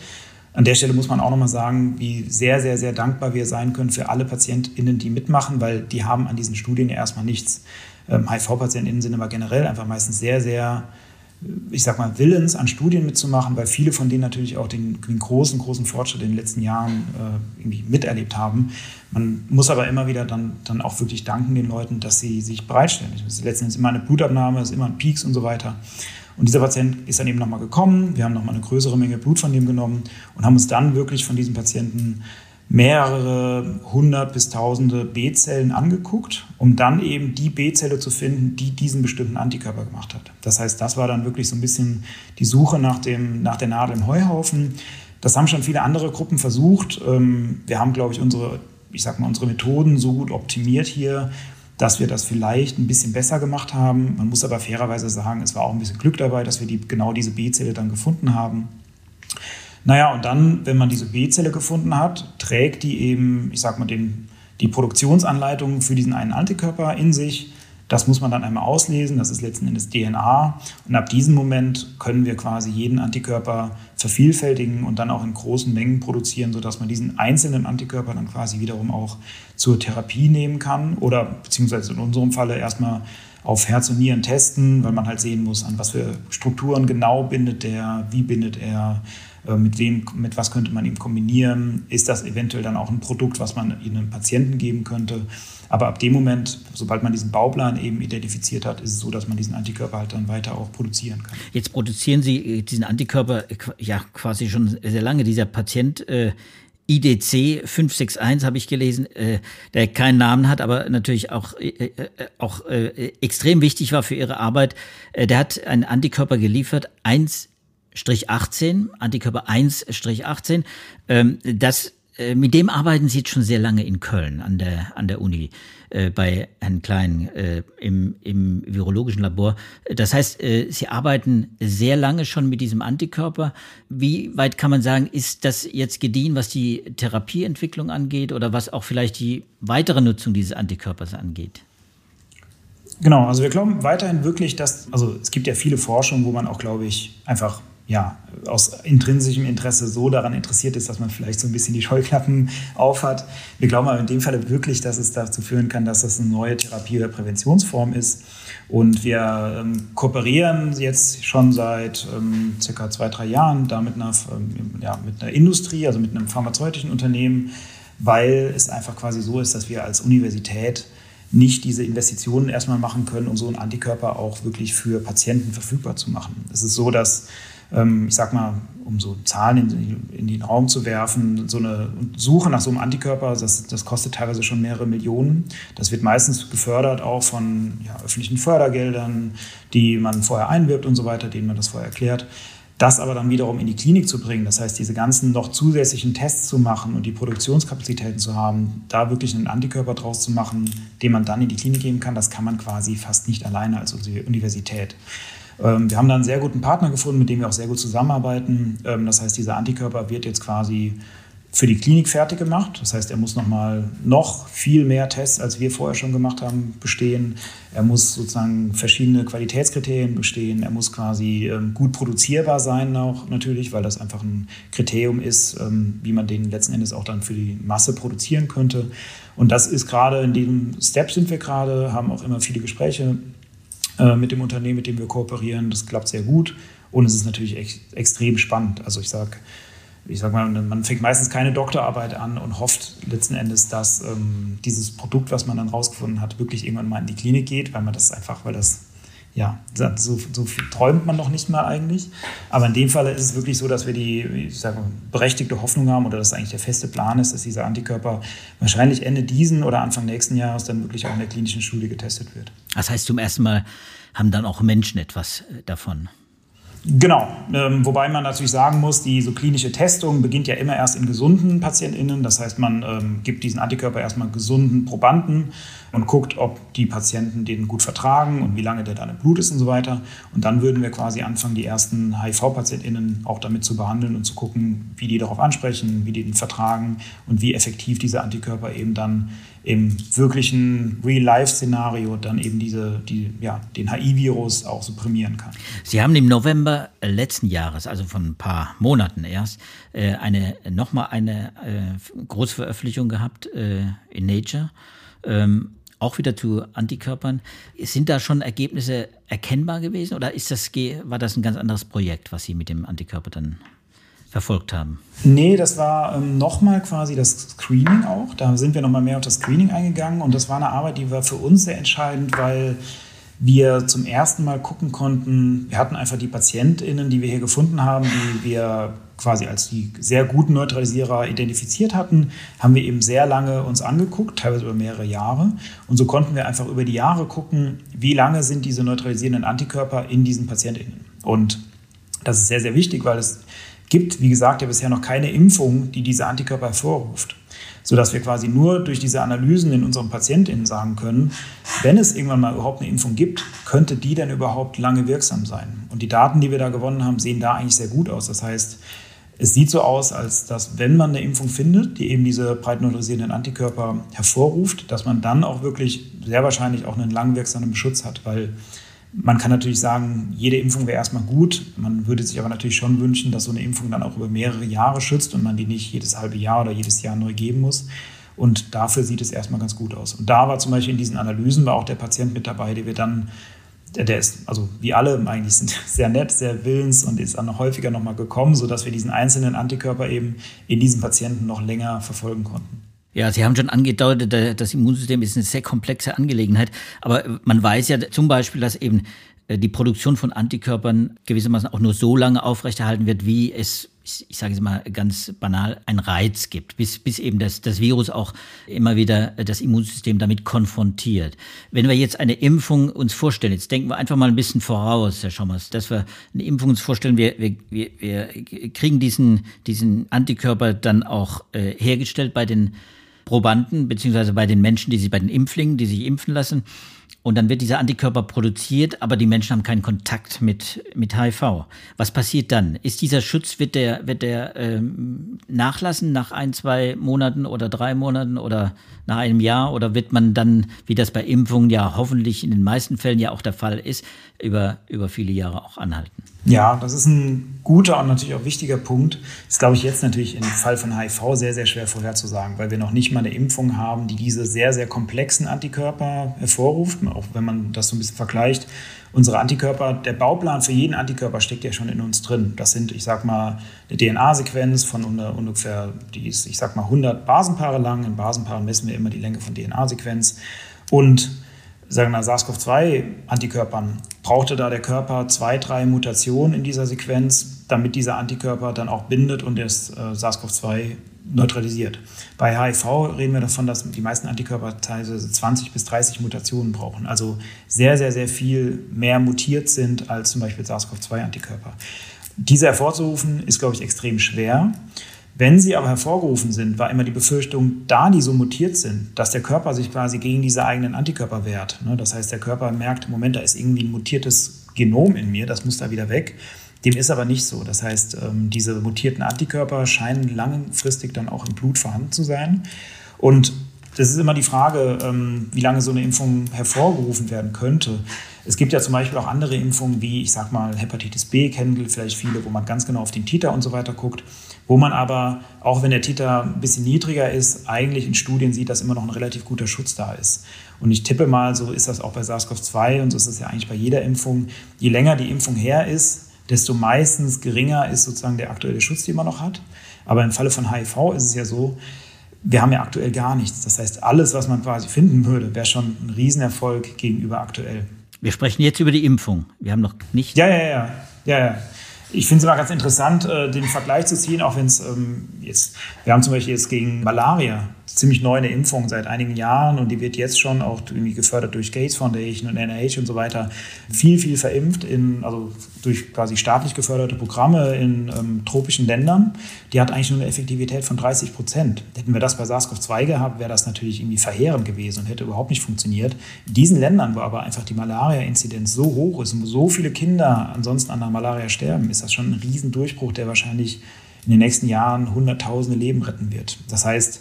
An der Stelle muss man auch nochmal sagen, wie sehr, sehr, sehr dankbar wir sein können für alle PatientInnen, die mitmachen, weil die haben an diesen Studien ja erstmal nichts. Ähm, HIV-PatientInnen sind aber generell einfach meistens sehr, sehr, ich sag mal, willens, an Studien mitzumachen, weil viele von denen natürlich auch den, den großen, großen Fortschritt in den letzten Jahren äh, irgendwie miterlebt haben. Man muss aber immer wieder dann, dann auch wirklich danken den Leuten, dass sie sich bereitstellen. Es ist letztendlich immer eine Blutabnahme, es ist immer ein Peaks und so weiter. Und dieser Patient ist dann eben nochmal gekommen. Wir haben nochmal eine größere Menge Blut von dem genommen und haben uns dann wirklich von diesem Patienten mehrere hundert bis tausende B-Zellen angeguckt, um dann eben die B-Zelle zu finden, die diesen bestimmten Antikörper gemacht hat. Das heißt, das war dann wirklich so ein bisschen die Suche nach, dem, nach der Nadel im Heuhaufen. Das haben schon viele andere Gruppen versucht. Ähm, wir haben, glaube ich, unsere, ich sag mal, unsere Methoden so gut optimiert hier, dass wir das vielleicht ein bisschen besser gemacht haben. Man muss aber fairerweise sagen, es war auch ein bisschen Glück dabei, dass wir die, genau diese B-Zelle dann gefunden haben. Naja, und dann, wenn man diese B-Zelle gefunden hat, trägt die eben, ich sag mal, den, die Produktionsanleitung für diesen einen Antikörper in sich. Das muss man dann einmal auslesen, das ist letzten Endes DNA. Und ab diesem Moment können wir quasi jeden Antikörper vervielfältigen und dann auch in großen Mengen produzieren, sodass man diesen einzelnen Antikörper dann quasi wiederum auch zur Therapie nehmen kann oder beziehungsweise in unserem Falle erstmal auf Herz und Nieren testen, weil man halt sehen muss, an was für Strukturen genau bindet der, wie bindet er, äh, mit wem, mit was könnte man ihm kombinieren, ist das eventuell dann auch ein Produkt, was man einem Patienten geben könnte. Aber ab dem Moment, sobald man diesen Bauplan eben identifiziert hat, ist es so, dass man diesen Antikörper halt dann weiter auch produzieren kann. Jetzt produzieren Sie äh, diesen Antikörper äh, ja quasi schon sehr lange. Dieser Patient äh, IDC 561 habe ich gelesen, äh, der keinen Namen hat, aber natürlich auch, äh, äh, auch äh, extrem wichtig war für ihre Arbeit. Der hat einen Antikörper geliefert, 1-18, Antikörper 1-18. Ähm, das äh, mit dem arbeiten Sie jetzt schon sehr lange in Köln an der, an der Uni äh, bei Herrn Klein äh, im, im virologischen Labor. Das heißt, äh, Sie arbeiten sehr lange schon mit diesem Antikörper. Wie weit kann man sagen, ist das jetzt gediehen, was die Therapieentwicklung angeht oder was auch vielleicht die weitere Nutzung dieses Antikörpers angeht? Genau, also wir glauben weiterhin wirklich, dass, also es gibt ja viele Forschungen, wo man auch, glaube ich, einfach ja, aus intrinsischem Interesse so daran interessiert ist, dass man vielleicht so ein bisschen die Scheuklappen aufhat. Wir glauben aber in dem Fall wirklich, dass es dazu führen kann, dass das eine neue Therapie- oder Präventionsform ist. Und wir ähm, kooperieren jetzt schon seit ähm, circa zwei, drei Jahren da mit einer, ähm, ja, mit einer Industrie, also mit einem pharmazeutischen Unternehmen, weil es einfach quasi so ist, dass wir als Universität nicht diese Investitionen erstmal machen können, um so einen Antikörper auch wirklich für Patienten verfügbar zu machen. Es ist so, dass ich sag mal, um so Zahlen in, in, den Raum zu werfen, so eine Suche nach so einem Antikörper, das, das kostet teilweise schon mehrere Millionen. Das wird meistens gefördert auch von ja, öffentlichen Fördergeldern, die man vorher einwirbt und so weiter, denen man das vorher erklärt. Das aber dann wiederum in die Klinik zu bringen, das heißt, diese ganzen noch zusätzlichen Tests zu machen und die Produktionskapazitäten zu haben, da wirklich einen Antikörper draus zu machen, den man dann in die Klinik geben kann, das kann man quasi fast nicht alleine als Universität. Ähm, wir haben da einen sehr guten Partner gefunden, mit dem wir auch sehr gut zusammenarbeiten. Ähm, das heißt, dieser Antikörper wird jetzt quasi für die Klinik fertig gemacht. Das heißt, er muss nochmal noch viel mehr Tests, als wir vorher schon gemacht haben, bestehen. Er muss sozusagen verschiedene Qualitätskriterien bestehen. Er muss quasi ähm, gut produzierbar sein auch natürlich, weil das einfach ein Kriterium ist, wie man den letzten Endes auch dann für die Masse produzieren könnte. Und das ist gerade in diesem Step sind wir gerade, haben auch immer viele Gespräche äh, mit dem Unternehmen, mit dem wir kooperieren. Das klappt sehr gut und es ist natürlich ex extrem spannend. Also ich sage, ich sag mal, man fängt meistens keine Doktorarbeit an und hofft letzten Endes, dass ähm, dieses Produkt, was man dann rausgefunden hat, wirklich irgendwann mal in die Klinik geht, weil man das einfach, weil das ja, so, so träumt man noch nicht mal eigentlich. Aber in dem Fall ist es wirklich so, dass wir die ich sage, berechtigte Hoffnung haben oder dass eigentlich der feste Plan ist, dass dieser Antikörper wahrscheinlich Ende diesen oder Anfang nächsten Jahres dann wirklich auch in der klinischen Studie getestet wird. Das heißt, zum ersten Mal haben dann auch Menschen etwas äh, davon. Genau, ähm, wobei man natürlich sagen muss, die so klinische Testung beginnt ja immer erst in gesunden PatientInnen. Das heißt, man ähm, gibt diesen Antikörper erstmal gesunden Probanden und guckt, ob die Patienten den gut vertragen und wie lange der dann im Blut ist und so weiter. Und dann würden wir quasi anfangen, die ersten HIV-PatientInnen auch damit zu behandeln und zu gucken, wie die darauf ansprechen, wie die den vertragen und wie effektiv dieser Antikörper eben dann im wirklichen Real-Life-Szenario dann eben diese, die, ja, den HIV-Virus auch supprimieren kann. Sie haben im November letzten Jahres, also von ein paar Monaten erst, äh, eine, nochmal eine äh, Großveröffentlichung gehabt äh, in Nature. Ähm, auch wieder zu Antikörpern. Sind da schon Ergebnisse erkennbar gewesen oder ist das, war das ein ganz anderes Projekt, was Sie mit dem Antikörper dann verfolgt haben? Nee, das war ähm, nochmal quasi das Screening auch. Da sind wir nochmal mehr auf das Screening eingegangen und das war eine Arbeit, die war für uns sehr entscheidend, weil wir zum ersten Mal gucken konnten, wir hatten einfach die PatientInnen, die wir hier gefunden haben, die wir quasi als die sehr guten Neutralisierer identifiziert hatten, haben wir eben sehr lange uns angeguckt, teilweise über mehrere Jahre. Und so konnten wir einfach über die Jahre gucken, wie lange sind diese neutralisierenden Antikörper in diesen PatientInnen. Und das ist sehr, sehr wichtig, weil es gibt, wie gesagt, ja bisher noch keine Impfung, die diese Antikörper hervorruft. Sodass wir quasi nur durch diese Analysen in unseren PatientInnen sagen können, wenn es irgendwann mal überhaupt eine Impfung gibt, könnte die denn überhaupt lange wirksam sein? Und die Daten, die wir da gewonnen haben, sehen da eigentlich sehr gut aus. Das heißt, es sieht so aus, als dass, wenn man eine Impfung findet, die eben diese breit neutralisierenden Antikörper hervorruft, dass man dann auch wirklich sehr wahrscheinlich auch einen langwirksamen Schutz hat, weil man kann natürlich sagen, jede Impfung wäre erstmal gut. Man würde sich aber natürlich schon wünschen, dass so eine Impfung dann auch über mehrere Jahre schützt und man die nicht jedes halbe Jahr oder jedes Jahr neu geben muss. Und dafür sieht es erstmal ganz gut aus. Und da war zum Beispiel in diesen Analysen war auch der Patient mit dabei, der wir dann, der, ist, also wie alle eigentlich sind [laughs] sehr nett, sehr willens und ist dann häufiger nochmal gekommen, sodass wir diesen einzelnen Antikörper eben in diesem Patienten noch länger verfolgen konnten. Ja, Sie haben schon angedeutet, das Immunsystem ist eine sehr komplexe Angelegenheit. Aber man weiß ja zum Beispiel, dass eben äh, die Produktion von Antikörpern gewissermaßen auch nur so lange aufrechterhalten wird, wie es, ich sage es mal ganz banal, ein Reiz gibt, bis, bis eben das, das Virus auch immer wieder das Immunsystem damit konfrontiert. Wenn wir jetzt eine Impfung uns vorstellen, jetzt denken wir einfach mal ein bisschen voraus, Herr Schommers, dass wir eine Impfung uns vorstellen, wir, wir, wir, kriegen diesen, diesen Antikörper dann auch äh, hergestellt bei den Probanden, beziehungsweise bei den Menschen, die sich bei den Impflingen, die sich impfen lassen. Und dann wird dieser Antikörper produziert, aber die Menschen haben keinen Kontakt mit, mit HIV. Was passiert dann? Ist dieser Schutz, wird der, wird der ähm, nachlassen nach ein, zwei Monaten oder drei Monaten oder nach einem Jahr? Oder wird man dann, wie das bei Impfungen ja hoffentlich in den meisten Fällen ja auch der Fall ist, über, über viele Jahre auch anhalten? Ja, das ist ein guter und natürlich auch wichtiger Punkt. Ist, glaube ich, jetzt natürlich im Fall von HIV sehr, sehr schwer vorherzusagen, weil wir noch nicht mal eine Impfung haben, die diese sehr, sehr komplexen Antikörper hervorruft. auch wenn man das so ein bisschen vergleicht, unsere Antikörper, der Bauplan für jeden Antikörper steckt ja schon in uns drin. Das sind, ich sag mal, eine DNA-Sequenz von ungefähr, die ist, ich sag mal, 100 Basenpaare lang. In Basenpaaren messen wir immer die Länge von DNA-Sequenz. Und sagen wir SARS-CoV-2-Antikörpern brauchte da der Körper zwei, drei Mutationen in dieser Sequenz, damit dieser Antikörper dann auch bindet und das äh, SARS-CoV-2 neutralisiert. Bei HIV reden wir davon, dass die meisten Antikörper teilweise 20 bis 30 Mutationen brauchen, also sehr, sehr, sehr viel mehr mutiert sind als zum Beispiel SARS-CoV-2-Antikörper. Diese hervorzurufen ist, glaube ich, extrem schwer. Wenn sie aber hervorgerufen sind, war immer die Befürchtung, da die so mutiert sind, dass der Körper sich quasi gegen diese eigenen Antikörper wehrt. Ne, das heißt, der Körper merkt, Moment, da ist irgendwie ein mutiertes Genom in mir, das muss da wieder weg. Dem ist aber nicht so. Das heißt, ähm, diese mutierten Antikörper scheinen langfristig dann auch im Blut vorhanden zu sein. Und das ist immer die Frage, ähm, wie lange so eine Impfung hervorgerufen werden könnte. Es gibt ja zum Beispiel auch andere Impfungen wie, ich sag mal, Hepatitis B, kennen vielleicht viele, wo man ganz genau auf den Titer und so weiter guckt, wo man aber, auch wenn der Titer ein bisschen niedriger ist, eigentlich in Studien sieht, dass immer noch ein relativ guter Schutz da ist. Und ich tippe mal, so ist das auch bei SARS-CoV-2 und so ist es ja eigentlich bei jeder Impfung. Je länger die Impfung her ist, desto meistens geringer ist sozusagen der aktuelle Schutz, den man noch hat. Aber im Falle von HIV ist es ja so, wir haben ja aktuell gar nichts. Das heißt, alles, was man quasi finden würde, wäre schon ein Riesenerfolg gegenüber aktuell. Wir sprechen jetzt über die Impfung. Wir haben noch nicht. Ja, ja, ja. ja, ja. Ich finde es immer ganz interessant, äh, den Vergleich zu ziehen, auch wenn es ähm, jetzt, wir haben zum Beispiel jetzt gegen Malaria ziemlich neu eine Impfung seit einigen Jahren und die wird jetzt schon auch irgendwie gefördert durch Gates Foundation und NIH und so weiter viel, viel verimpft, in, also durch quasi staatlich geförderte Programme in ähm, tropischen Ländern. Die hat eigentlich nur eine Effektivität von 30 Prozent. Hätten wir das bei SARS-CoV-2 gehabt, wäre das natürlich irgendwie verheerend gewesen und hätte überhaupt nicht funktioniert. In diesen Ländern, wo aber einfach die Malaria-Inzidenz so hoch ist und wo so viele Kinder ansonsten an der Malaria sterben, ist das schon ein Riesendurchbruch, der wahrscheinlich in den nächsten Jahren Hunderttausende Leben retten wird. Das heißt,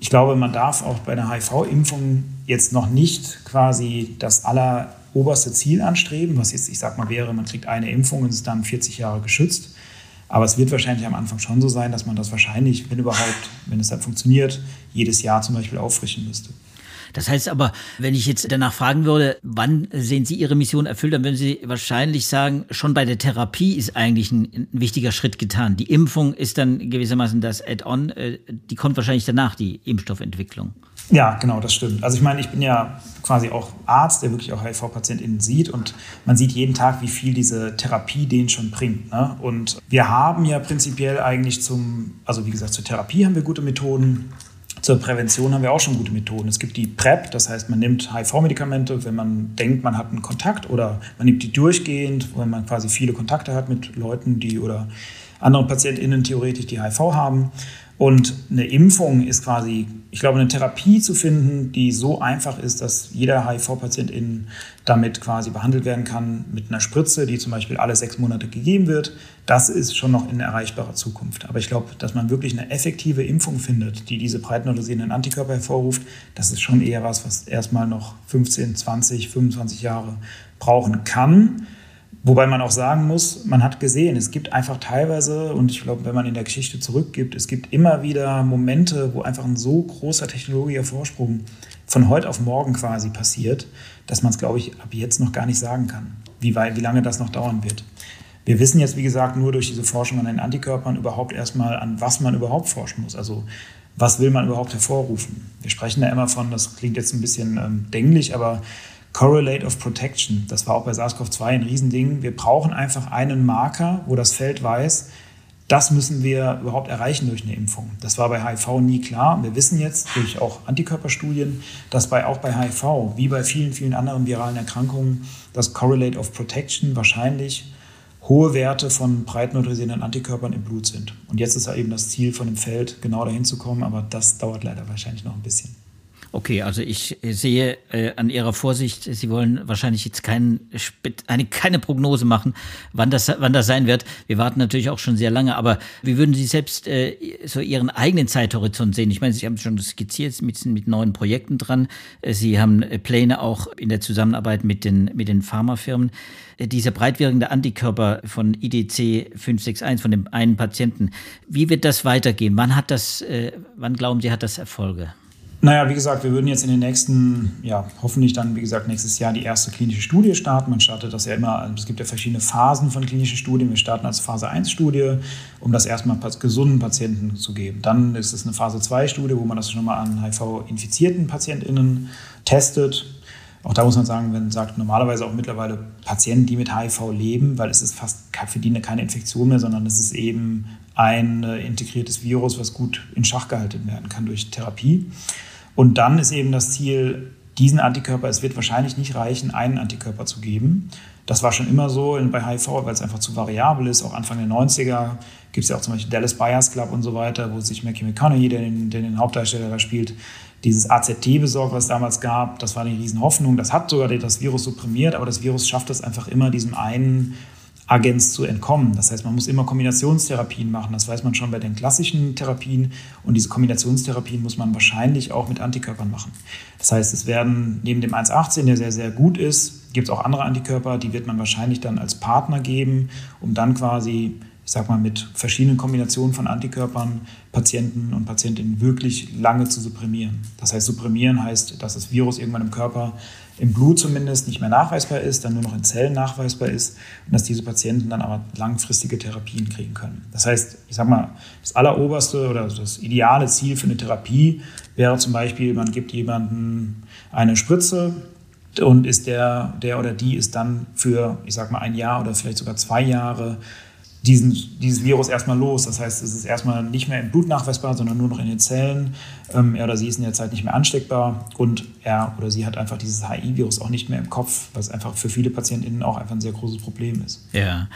ich glaube, man darf auch bei einer HIV-Impfung jetzt noch nicht quasi das alleroberste Ziel anstreben, was jetzt, ich sag mal, wäre, man kriegt eine Impfung und ist dann 40 Jahre geschützt. Aber es wird wahrscheinlich am Anfang schon so sein, dass man das wahrscheinlich, wenn überhaupt, wenn es dann funktioniert, jedes Jahr zum Beispiel auffrischen müsste. Das heißt aber, wenn ich jetzt danach fragen würde, wann sehen Sie Ihre Mission erfüllt, dann würden Sie wahrscheinlich sagen, schon bei der Therapie ist eigentlich ein, ein wichtiger Schritt getan. Die Impfung ist dann gewissermaßen das Add-on, äh, die kommt wahrscheinlich danach, die Impfstoffentwicklung. Ja, genau, das stimmt. Also ich meine, ich bin ja quasi auch Arzt, der wirklich auch HIV-PatientInnen sieht und man sieht jeden Tag, wie viel diese Therapie denen schon bringt. Ne? Und wir haben ja prinzipiell eigentlich zum, also wie gesagt, zur Therapie haben wir gute Methoden. Zur Prävention haben wir auch schon gute Methoden. Es gibt die PrEP, das heißt, man nimmt HIV-Medikamente, wenn man denkt, man hat einen Kontakt oder man nimmt die durchgehend, wenn man quasi viele Kontakte hat mit Leuten, die oder anderen PatientInnen theoretisch, die HIV haben. Und eine Impfung ist quasi, ich glaube, eine Therapie zu finden, die so einfach ist, dass jeder HIV-Patient damit quasi behandelt werden kann mit einer Spritze, die zum Beispiel alle sechs Monate gegeben wird. Das ist schon noch in erreichbarer Zukunft. Aber ich glaube, dass man wirklich eine effektive Impfung findet, die diese breitneutralisierenden Antikörper hervorruft, das ist schon eher was, was erstmal noch 15, 20, 25 Jahre brauchen kann. Wobei man auch sagen muss, man hat gesehen, es gibt einfach teilweise, und ich glaube, wenn man in der Geschichte zurückgibt, es gibt immer wieder Momente, wo einfach ein so großer technologischer Vorsprung von heute auf morgen quasi passiert, dass man es, glaube ich, ab jetzt noch gar nicht sagen kann, wie, weit, wie lange das noch dauern wird. Wir wissen jetzt, wie gesagt, nur durch diese Forschung an den Antikörpern überhaupt erstmal, an was man überhaupt forschen muss. Also was will man überhaupt hervorrufen? Wir sprechen da immer von, das klingt jetzt ein bisschen ähm, dänglich, aber Correlate of Protection. Das war auch bei SARS-CoV-2 ein Riesending. Wir brauchen einfach einen Marker, wo das Feld weiß, das müssen wir überhaupt erreichen durch eine Impfung. Das war bei HIV nie klar. Wir wissen jetzt durch auch Antikörperstudien, dass bei, auch bei HIV, wie bei vielen, vielen anderen viralen Erkrankungen, das Correlate of Protection wahrscheinlich hohe Werte von breit neutralisierenden Antikörpern im Blut sind. Und jetzt ist ja eben das Ziel von dem Feld, genau dahin zu kommen, aber das dauert leider wahrscheinlich noch ein bisschen. Okay, also ich sehe äh, an Ihrer Vorsicht, Sie wollen wahrscheinlich jetzt kein, eine, keine Prognose machen, wann das, wann das sein wird. Wir warten natürlich auch schon sehr lange, aber wie würden Sie selbst äh, so Ihren eigenen Zeithorizont sehen? Ich meine, Sie haben schon skizziert mit, mit neuen Projekten dran. Äh, Sie haben äh, Pläne auch in der Zusammenarbeit mit den, mit den Pharmafirmen. Äh, diese breitwirkende Antikörper von IDC 561, von dem einen Patienten, wie wird das weitergehen? Wann hat das, äh, wann glauben Sie, hat das Erfolge? Naja, wie gesagt, wir würden jetzt in den nächsten, ja, hoffentlich dann, wie gesagt, nächstes Jahr die erste klinische Studie starten. Man startet das ja immer, also es gibt ja verschiedene Phasen von klinischen Studien. Wir starten als Phase 1-Studie, um das erstmal gesunden Patienten zu geben. Dann ist es eine Phase 2-Studie, wo man das schon mal an HIV-infizierten PatientInnen testet. Auch da muss man sagen, man sagt, normalerweise auch mittlerweile Patienten, die mit HIV leben, weil es ist fast für die keine Infektion mehr, sondern es ist eben ein äh, integriertes Virus, was gut in Schach gehalten werden kann durch Therapie. Und dann ist eben das Ziel, diesen Antikörper, es wird wahrscheinlich nicht reichen, einen Antikörper zu geben. Das war schon immer so bei HIV, weil es einfach zu variabel ist. Auch Anfang der 90er gibt es ja auch zum Beispiel Dallas Buyers Club und so weiter, wo sich Mackie McConaughey, der den, der den Hauptdarsteller da spielt, dieses AZT besorgt, was es damals gab. Das war eine Riesenhoffnung. Das hat sogar das Virus supprimiert, aber das Virus schafft es einfach immer, diesem einen Agens zu entkommen. Das heißt, man muss immer Kombinationstherapien machen. Das weiß man schon bei den klassischen Therapien. Und diese Kombinationstherapien muss man wahrscheinlich auch mit Antikörpern machen. Das heißt, es werden neben dem 1,18, der sehr, sehr gut ist, gibt es auch andere Antikörper, die wird man wahrscheinlich dann als Partner geben, um dann quasi ich sag mal, mit verschiedenen Kombinationen von Antikörpern Patienten und Patientinnen wirklich lange zu supprimieren. Das heißt, supprimieren heißt, dass das Virus irgendwann im Körper, im Blut zumindest, nicht mehr nachweisbar ist, dann nur noch in Zellen nachweisbar ist und dass diese Patienten dann aber langfristige Therapien kriegen können. Das heißt, ich sag mal, das alleroberste oder das ideale Ziel für eine Therapie wäre zum Beispiel, man gibt jemandem eine Spritze, und ist der, der oder die ist dann für, ich sag mal, ein Jahr oder vielleicht sogar zwei Jahre diesen, dieses Virus erstmal los. Das heißt, es ist erstmal nicht mehr im Blut nachweisbar, sondern nur noch in den Zellen. Ähm, er oder sie ist in der Zeit nicht mehr ansteckbar und er oder sie hat einfach dieses HI-Virus auch nicht mehr im Kopf, was einfach für viele PatientInnen auch einfach ein sehr großes Problem ist. Ja.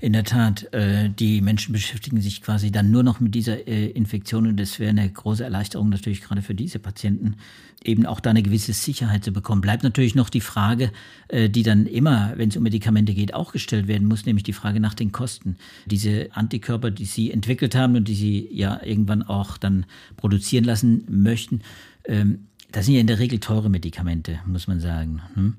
In der Tat, äh, die Menschen beschäftigen sich quasi dann nur noch mit dieser äh, Infektion und das wäre eine große Erleichterung natürlich gerade für diese Patienten, eben auch da eine gewisse Sicherheit zu bekommen. Bleibt natürlich noch die Frage, äh, die dann immer, wenn es um Medikamente geht, auch gestellt werden muss, nämlich die Frage nach den Kosten. Diese Antikörper, die Sie entwickelt haben und die Sie ja irgendwann auch dann produzieren lassen möchten, ähm, das sind ja in der Regel teure Medikamente, muss man sagen. Hm?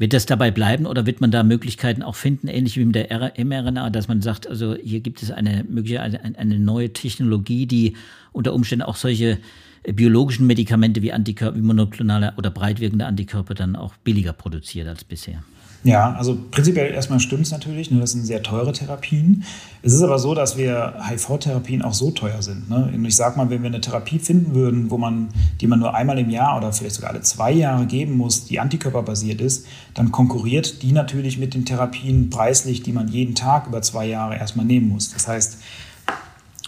Wird das dabei bleiben oder wird man da Möglichkeiten auch finden, ähnlich wie mit der mRNA, dass man sagt, also hier gibt es eine mögliche eine neue Technologie, die unter Umständen auch solche biologischen Medikamente wie Antikörper, wie monoklonale oder breitwirkende Antikörper dann auch billiger produziert als bisher? Ja, also prinzipiell erstmal stimmt es natürlich, ne, das sind sehr teure Therapien. Es ist aber so, dass wir HIV-Therapien auch so teuer sind. Ne? Und ich sage mal, wenn wir eine Therapie finden würden, wo man, die man nur einmal im Jahr oder vielleicht sogar alle zwei Jahre geben muss, die antikörperbasiert ist, dann konkurriert die natürlich mit den Therapien preislich, die man jeden Tag über zwei Jahre erstmal nehmen muss. Das heißt,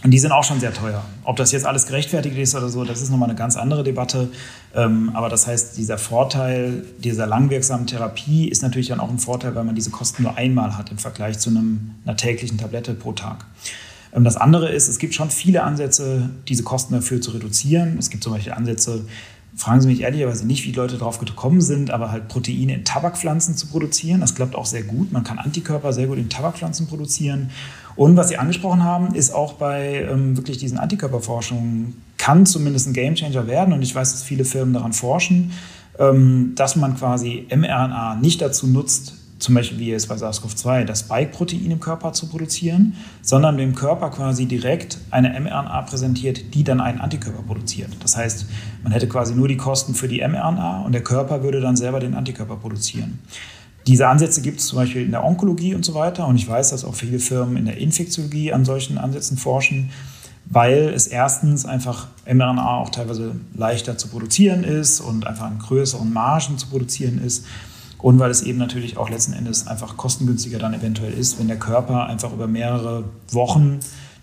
und die sind auch schon sehr teuer. Ob das jetzt alles gerechtfertigt ist oder so, das ist nochmal eine ganz andere Debatte. Ähm, aber das heißt, dieser Vorteil dieser langwirksamen Therapie ist natürlich dann auch ein Vorteil, weil man diese Kosten nur einmal hat im Vergleich zu einem, einer täglichen Tablette pro Tag. Ähm, das andere ist, es gibt schon viele Ansätze, diese Kosten dafür zu reduzieren. Es gibt zum Beispiel Ansätze, fragen Sie mich ehrlicherweise nicht, wie Leute darauf gekommen sind, aber halt Proteine in Tabakpflanzen zu produzieren. Das klappt auch sehr gut. Man kann Antikörper sehr gut in Tabakpflanzen produzieren. Und was Sie angesprochen haben, ist auch bei ähm, wirklich diesen Antikörperforschungen, kann zumindest ein Gamechanger werden. Und ich weiß, dass viele Firmen daran forschen, ähm, dass man quasi mRNA nicht dazu nutzt, zum Beispiel wie jetzt bei SARS-CoV-2, das Spike-Protein im Körper zu produzieren, sondern dem Körper quasi direkt eine mRNA präsentiert, die dann einen Antikörper produziert. Das heißt, man hätte quasi nur die Kosten für die mRNA und der Körper würde dann selber den Antikörper produzieren. Diese Ansätze gibt es zum Beispiel in der Onkologie und so weiter. Und ich weiß, dass auch viele Firmen in der Infektiologie an solchen Ansätzen forschen, weil es erstens einfach mRNA auch teilweise leichter zu produzieren ist und einfach an größeren Margen zu produzieren ist. Und weil es eben natürlich auch letzten Endes einfach kostengünstiger dann eventuell ist, wenn der Körper einfach über mehrere Wochen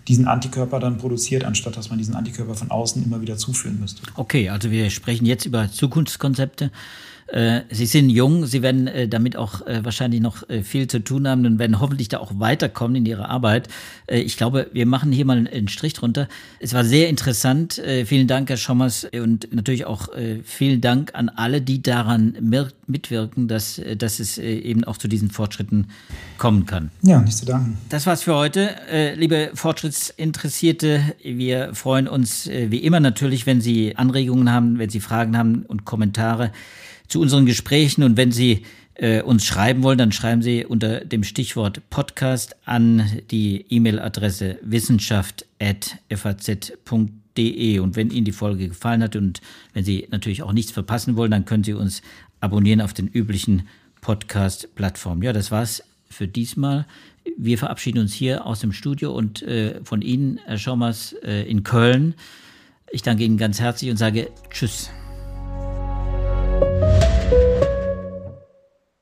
diesen Antikörper dann produziert, anstatt dass man diesen Antikörper von außen immer wieder zuführen müsste. Okay, also wir sprechen jetzt über Zukunftskonzepte. Äh, Sie sind jung, Sie werden äh, damit auch äh, wahrscheinlich noch viel zu tun haben und werden hoffentlich da auch weiterkommen in Ihrer Arbeit. ich glaube, wir machen hier mal einen Strich drunter. Es war sehr interessant. vielen Dank, Herr Schommers, und natürlich auch vielen Dank an alle, die daran mitwirken, dass, dass es eben auch zu diesen Fortschritten kommen kann. Ja, nicht zu danken. Das war's für heute. liebe Fortschrittsinteressierte, wir freuen uns wie immer natürlich, wenn Sie Anregungen haben, wenn Sie Fragen haben und Kommentare zu unseren Gesprächen. Und wenn Sie äh, uns schreiben wollen, dann schreiben Sie unter dem Stichwort Podcast an die E-Mail-Adresse wissenschaft.faz.de. Und wenn Ihnen die Folge gefallen hat und wenn Sie natürlich auch nichts verpassen wollen, dann können Sie uns abonnieren auf den üblichen Podcast-Plattformen. Ja, das war's für diesmal. Wir verabschieden uns hier aus dem Studio und äh, von Ihnen, Herr Schaumers, äh, in Köln. Ich danke Ihnen ganz herzlich und sage Tschüss.